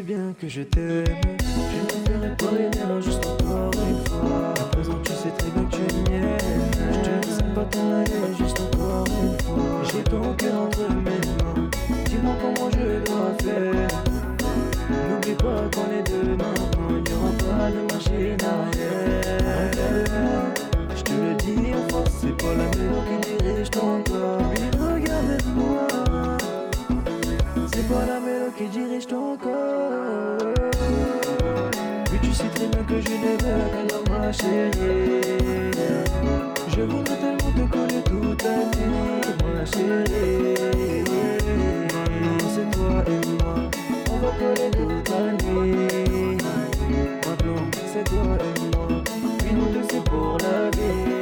sais bien que je t'aime, je ne ferai pas une juste encore une fois. À présent, tu sais très bien que tu es mienne. Je te laisse pas t'en aller juste encore une fois. J'ai ton cœur entre mes mains. Dis-moi comment je dois faire. Je ne veux que dans ma chérie. Je voudrais tellement te coller toute la nuit, ma chérie. C'est toi et moi, on va coller toute la nuit. Maintenant c'est toi et moi, puis nous deux c'est pour la vie.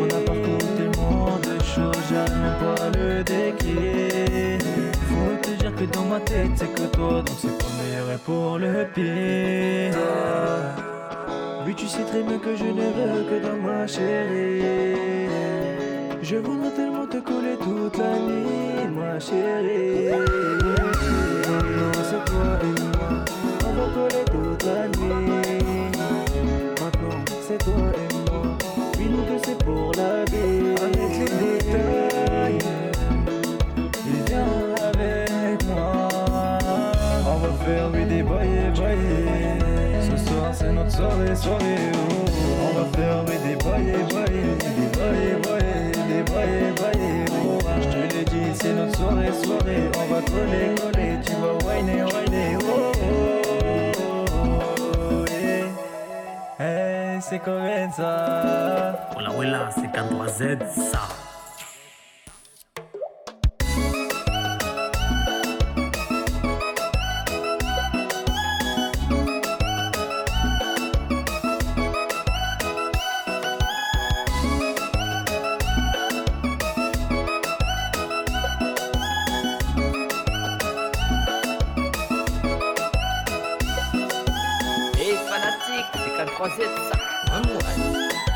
On a parcouru tellement de choses, j'arrive pas le décrire. Dans ma tête c'est que toi, donc c'est pour le meilleur et pour le pire. Oui, tu sais très bien que je ne veux que dans ma chérie. Je voudrais tellement te coller toute la nuit, ma chérie. Maintenant, c'est toi et moi, on va coller toute la nuit. Maintenant, c'est toi et moi, oui, nous deux, c'est pour la oh. On va faire, des baillets, baillets. Des baillets, baillets, des baillets, baillets. oh. Je te l'ai dit, c'est notre soirée, soirée. On va coller, coller. Tu vas whiner, whiner. Oh, oh, oh. Hey, c'est comme ça. Hola, abuela, c'est canto à Z, ça. C'est qu'un 3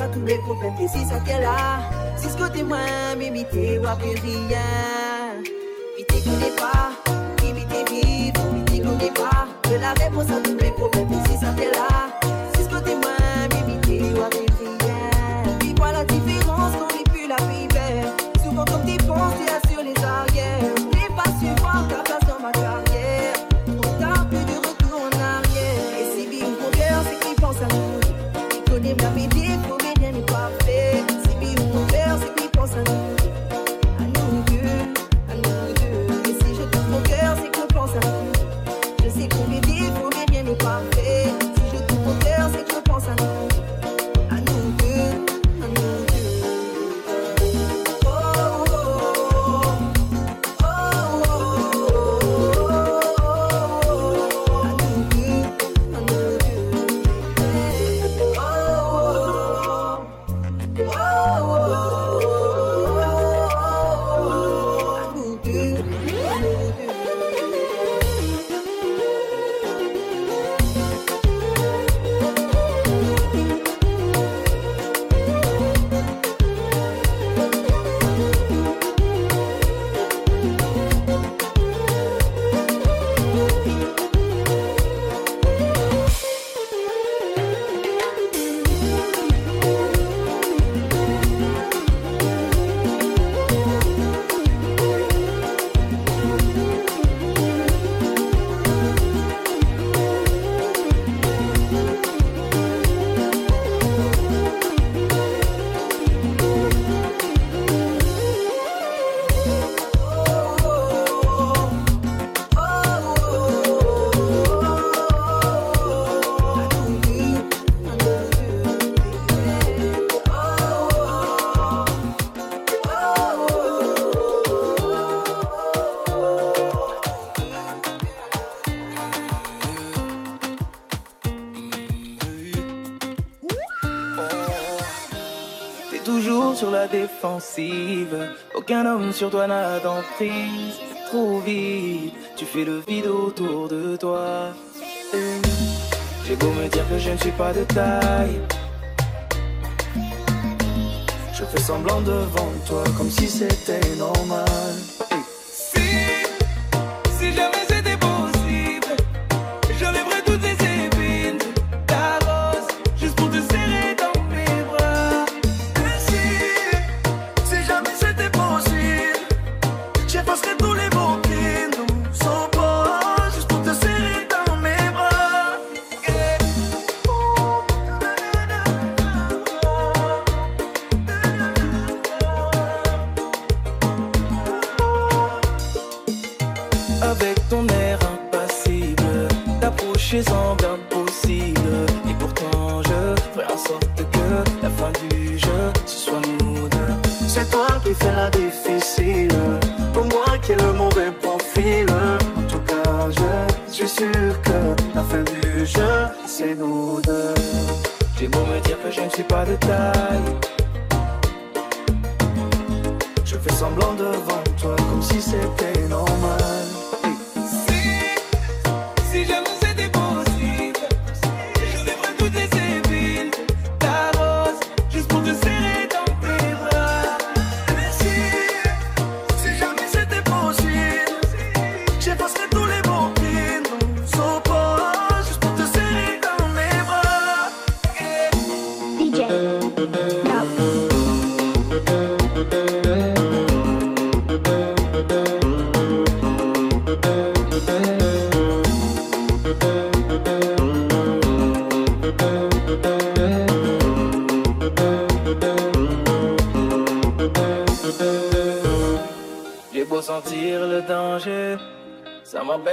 Sa tou le problem, si sa ke la Si skote mwen, mimite, wapè riyan Aucun homme sur toi n'a d'emprise. Trop vite, tu fais le vide autour de toi. J'ai beau me dire que je ne suis pas de taille. Je fais semblant devant toi comme si c'était normal. le mauvais profil. En tout cas, je suis sûr que la fin du jeu, c'est nous deux. J'ai beau me dire que je ne suis pas de taille. Je fais semblant devant toi comme si c'était normal.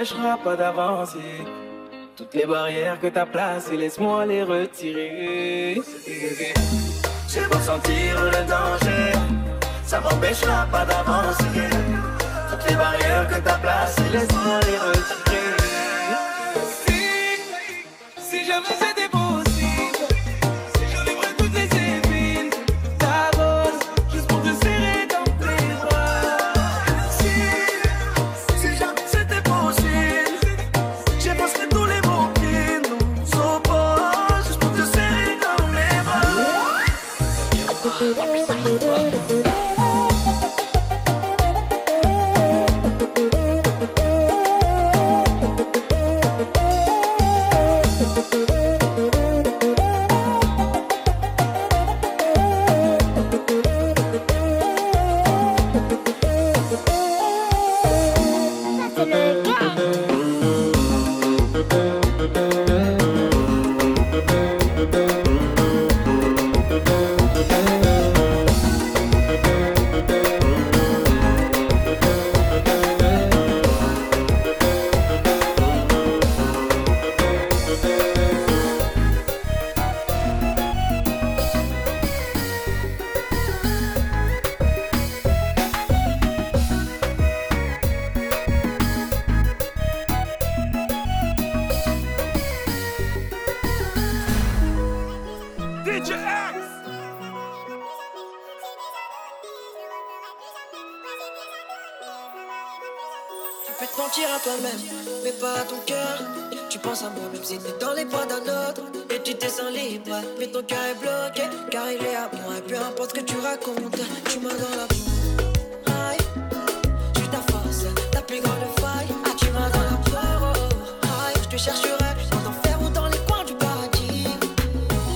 t'empêchera pas d'avancer. Toutes les barrières que t'as placées, laisse-moi les retirer. J'ai beau sentir le danger, ça m'empêchera pas d'avancer. Toutes les barrières que t'as placées, laisse-moi les retirer. ton cœur est bloqué. Car il est à moi, et peu importe ce que tu racontes, tu m'as dans la poire. Je suis ta force, ta plus grande faille. Ah, tu m'as dans la poire. Oh, je te chercherai dans l'enfer ou dans les coins du paradis.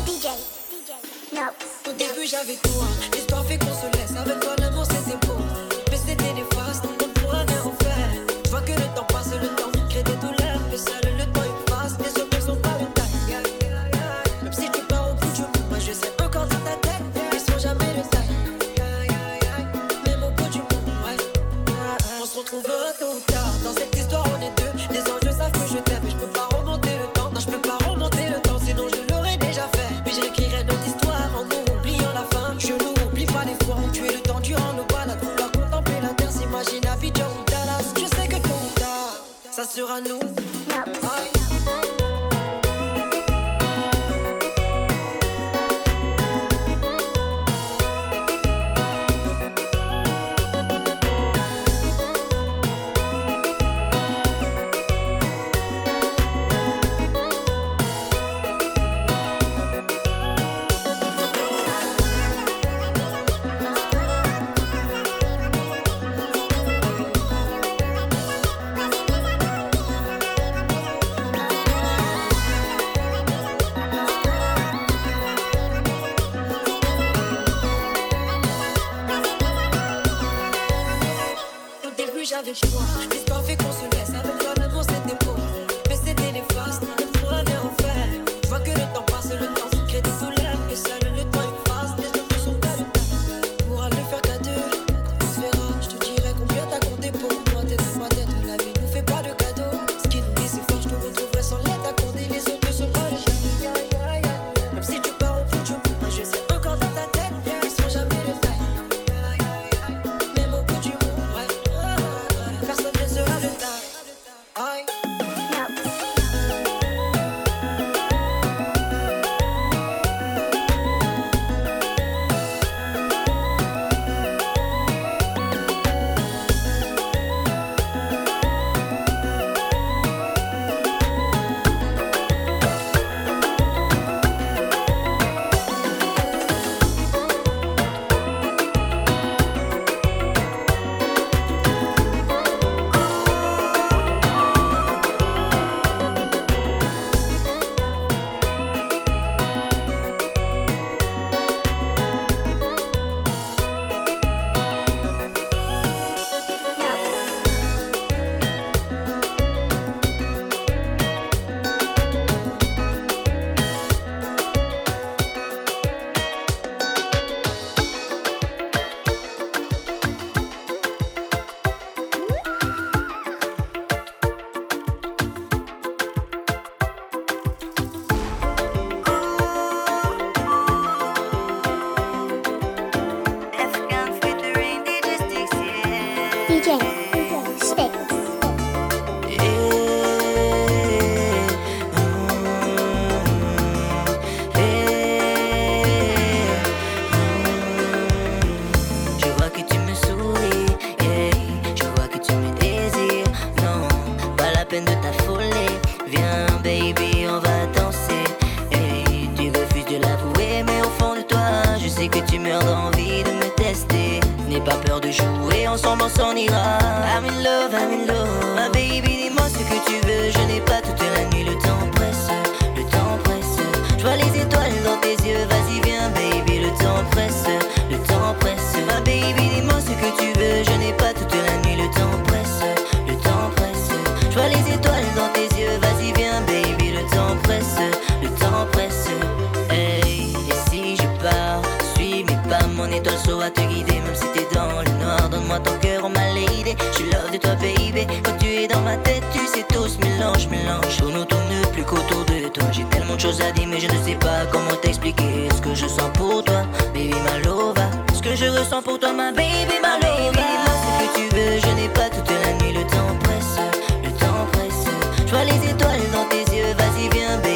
DJ, DJ, no. Au début, j'avais tout, hein. she you off. baby, je love de toi baby. Quand tu es dans ma tête tu sais tout se mélange, mélange. Tout nous tourne plus qu'autour de toi. J'ai tellement de choses à dire mais je ne sais pas comment t'expliquer. Ce que je sens pour toi, baby ma lova Ce que je ressens pour toi ma baby ma lova Baby ce que tu veux, je n'ai pas toute la nuit. Le temps presse, le temps presse. Je vois les étoiles dans tes yeux, vas-y viens baby.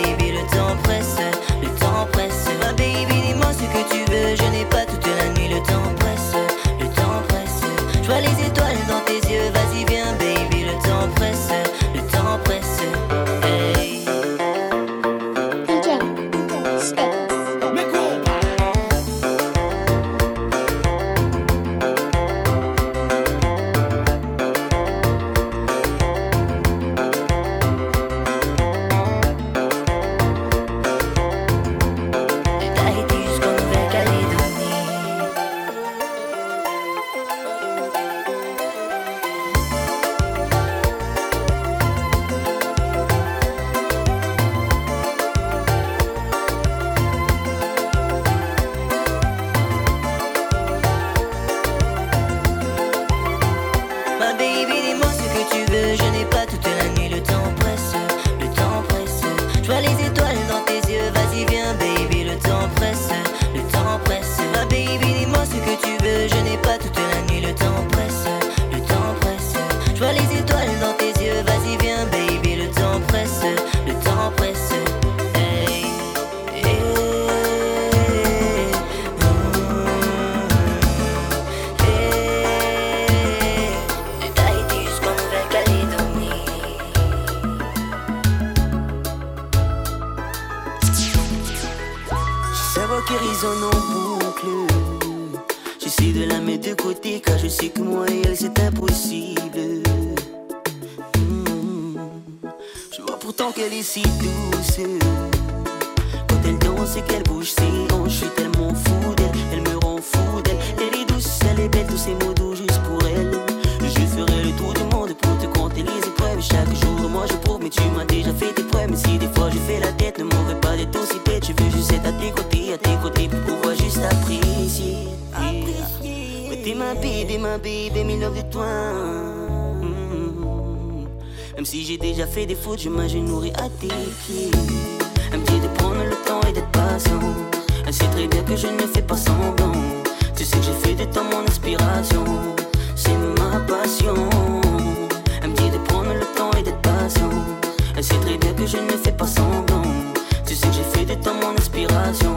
dans mon inspiration.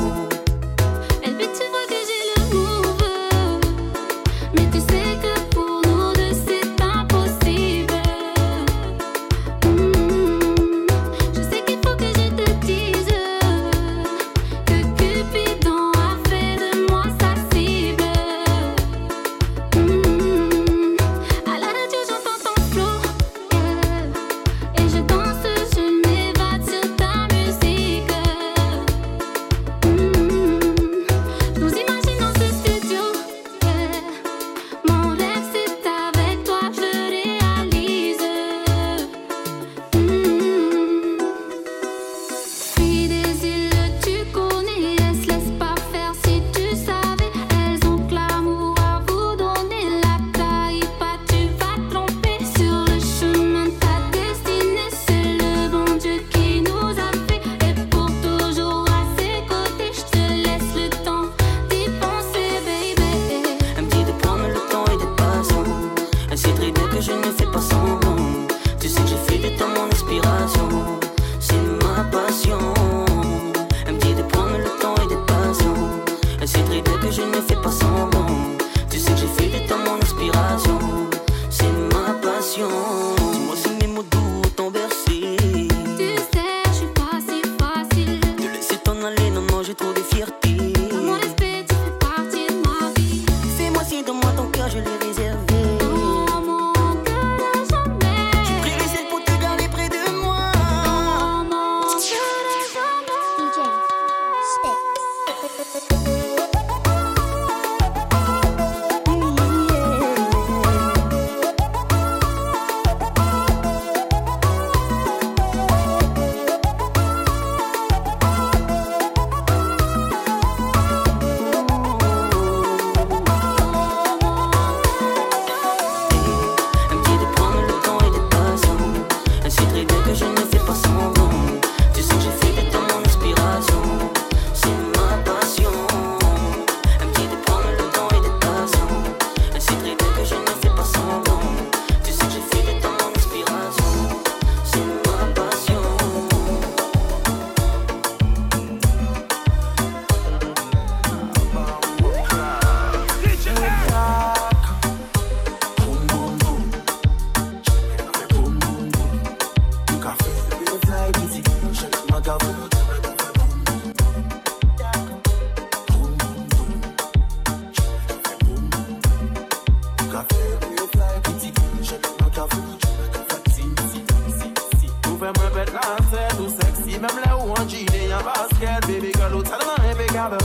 get baby girl ou tellement impeccable.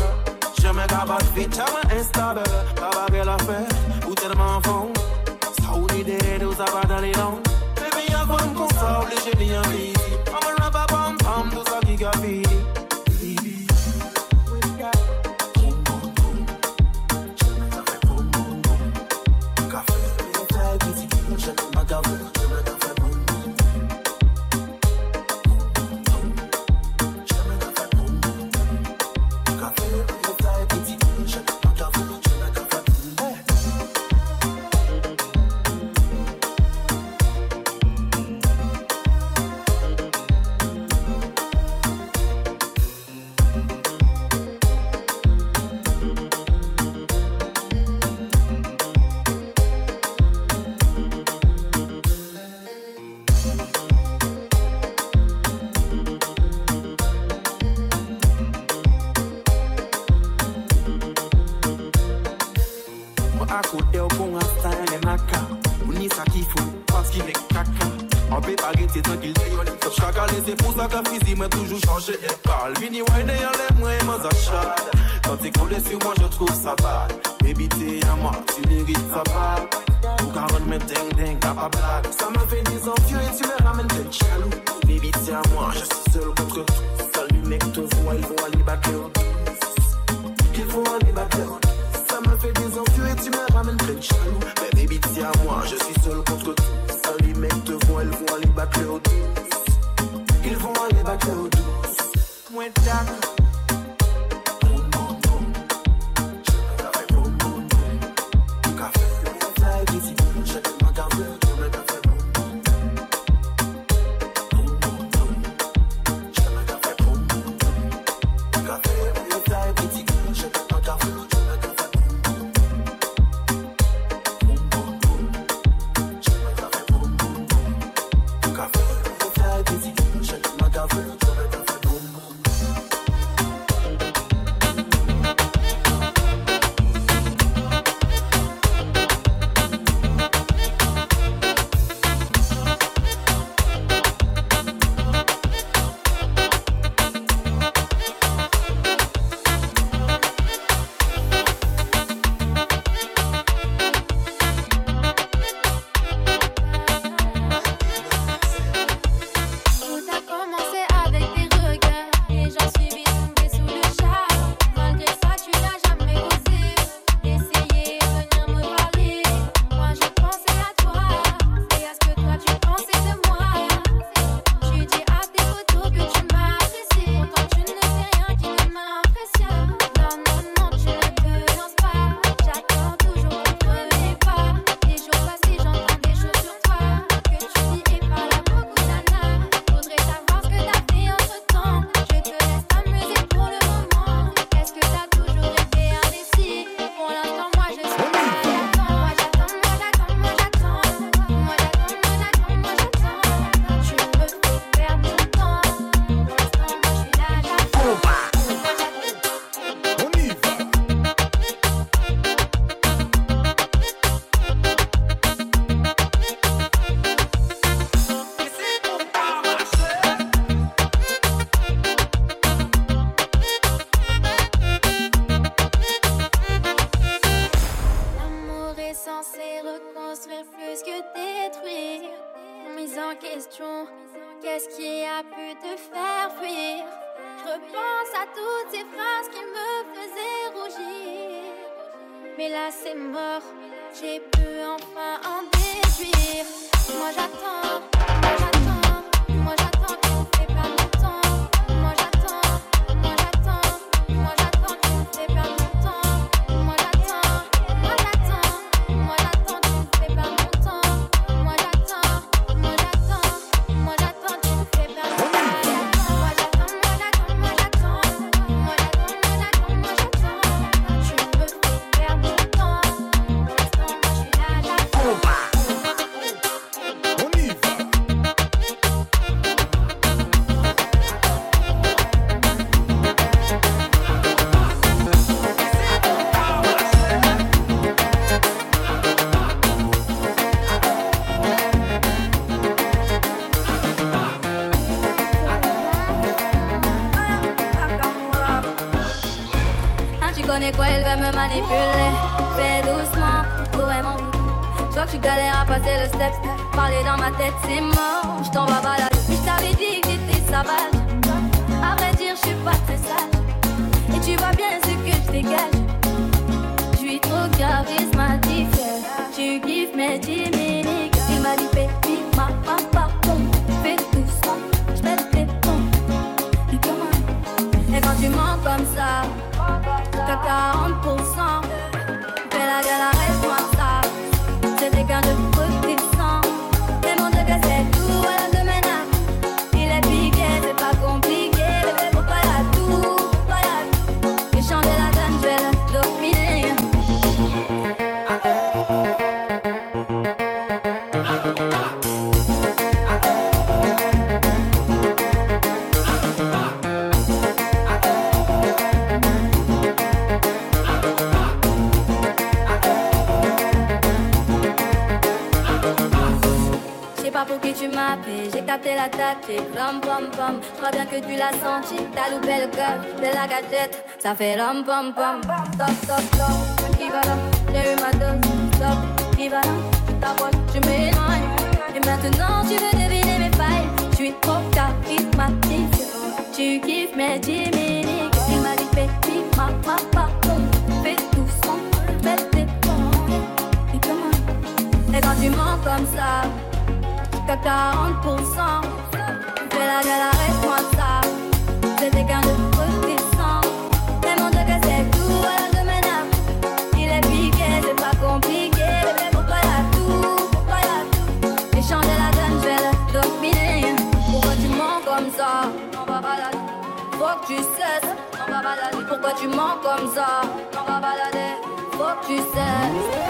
Je me cabate vite, jamais instable. Pas belle affaire, ou tellement fond. Ça ou l'idée, nous a pas dans les noms. Baby, avant qu'on s'oublie, j'ai bien envie. I'm a rap, pam, pam, tout ça qui gaville. je trouve ça bad. Baby, t'es à moi, tu mérites ça bad. Ou carotte me ding ding, pas. Ça me fait des envieux et tu me ramènes de jaloux. Baby, t'es à moi, je suis seul contre tout. Salut, mec, te vois, ils vont aller back Ils vont aller back Ça me fait des envieux et tu me ramènes de jaloux. Mais baby, t'es à moi, je suis seul contre tout. Salut, mec, te vois, ils vont aller back Ils vont aller back Moins. parler dans ma tête c'est mort. fait rom pom pom. Crois bien que tu l'as senti, t'as loupé le cœur de la gadgette. Ça fait rom pom pom. Stop, stop, stop, qui va là? J'ai eu ma dose. Stop, qui va là? Tu t'approches, tu m'éloignes. Et maintenant tu veux deviner mes failles. Je suis trop charismatique. Tu kiffes mes gimmicks. Il m'a dit fais ma ma pardon. Fais tout son, fais tes Et quand tu mens comme ça, t'as 40%. Reste moi ça, c'était qu'un de tous les sens. Même que c'est tout à de ménage. Il est piqué, c'est pas compliqué. Mais pourquoi la toux, pourquoi la toux? Les champs de la jeune belle, dopamine. Pourquoi tu mens comme ça? On va balader, faut que tu cesses. On va balader, pourquoi tu mens comme ça? On va balader, faut que tu cesses.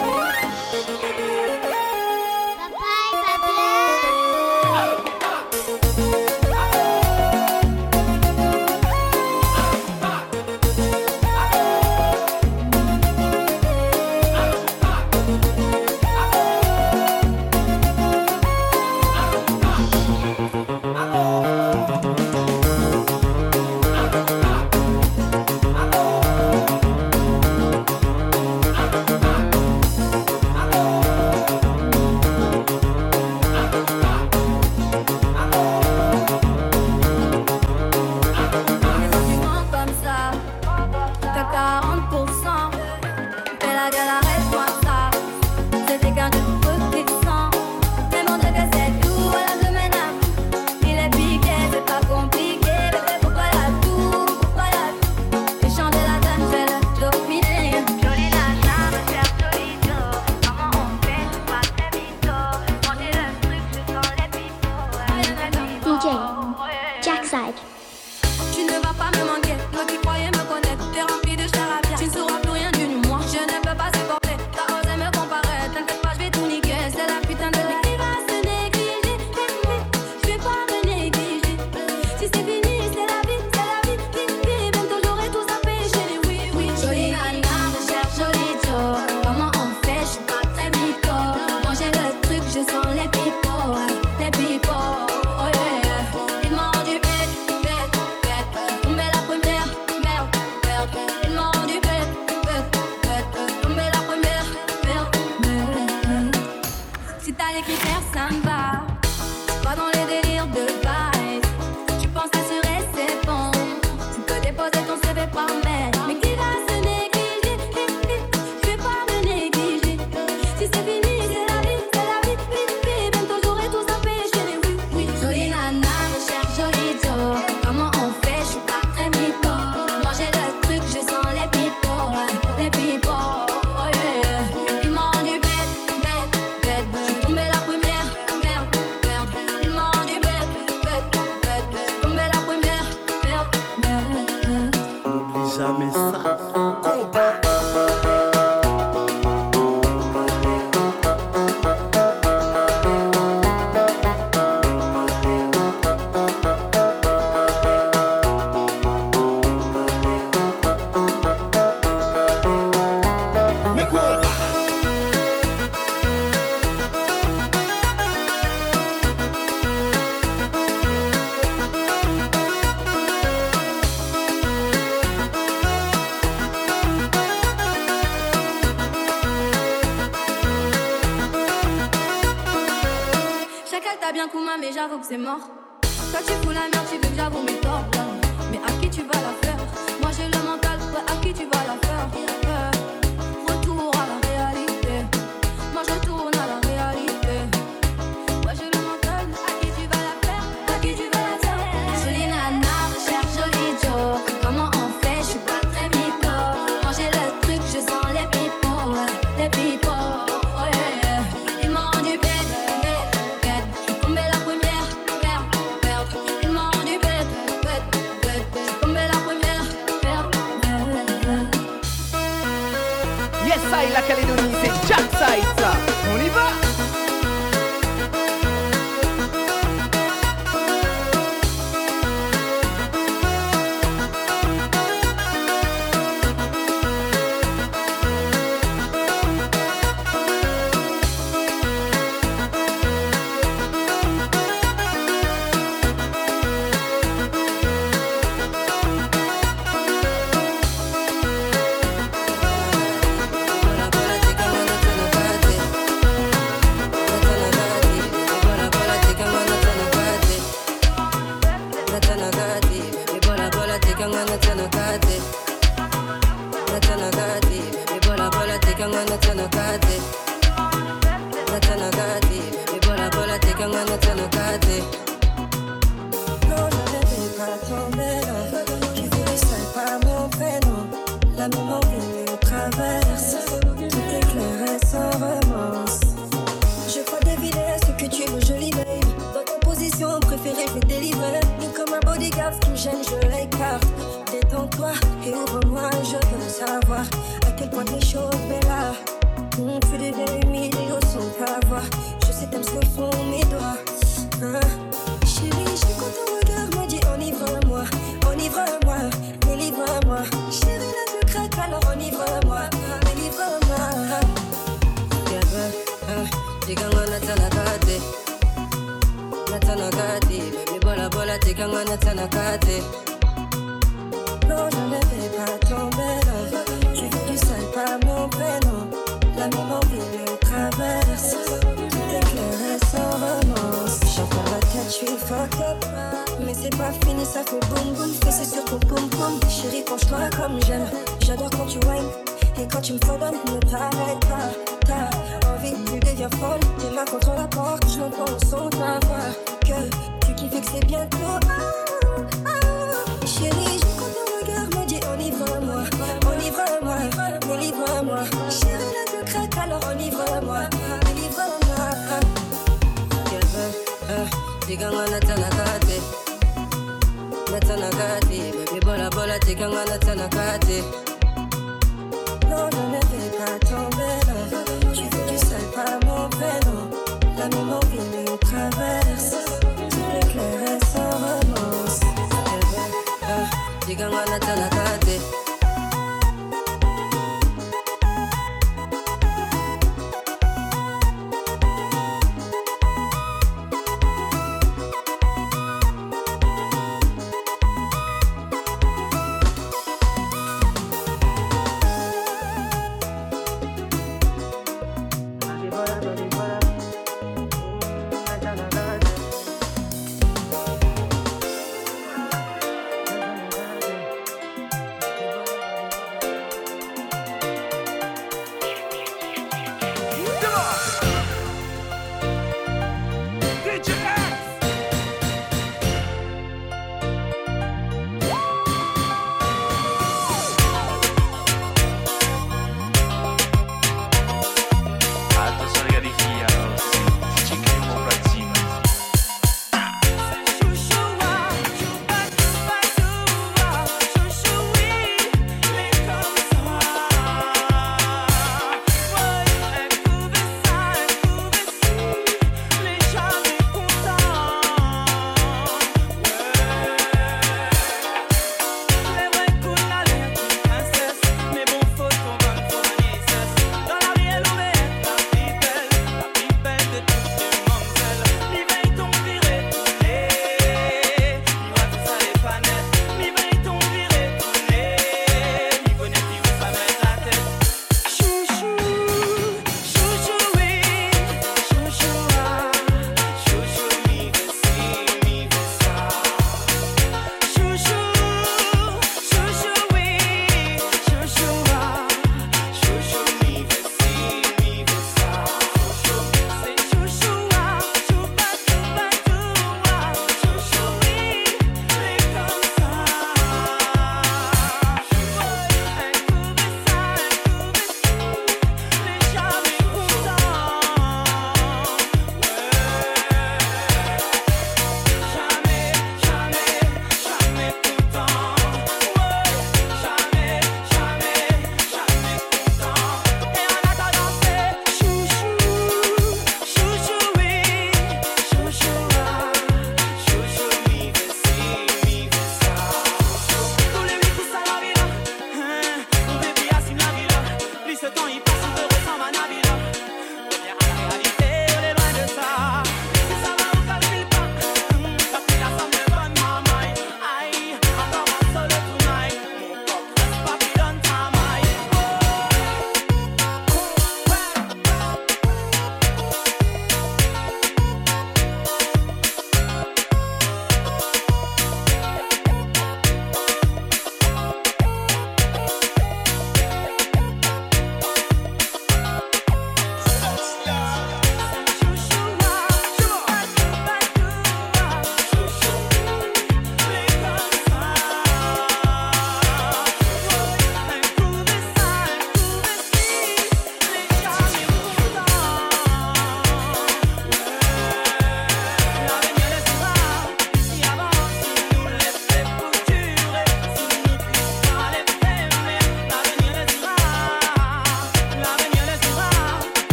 j'avoue que c'est mort. Toi, tu fous la merde, tu veux que j'avoue mes torts.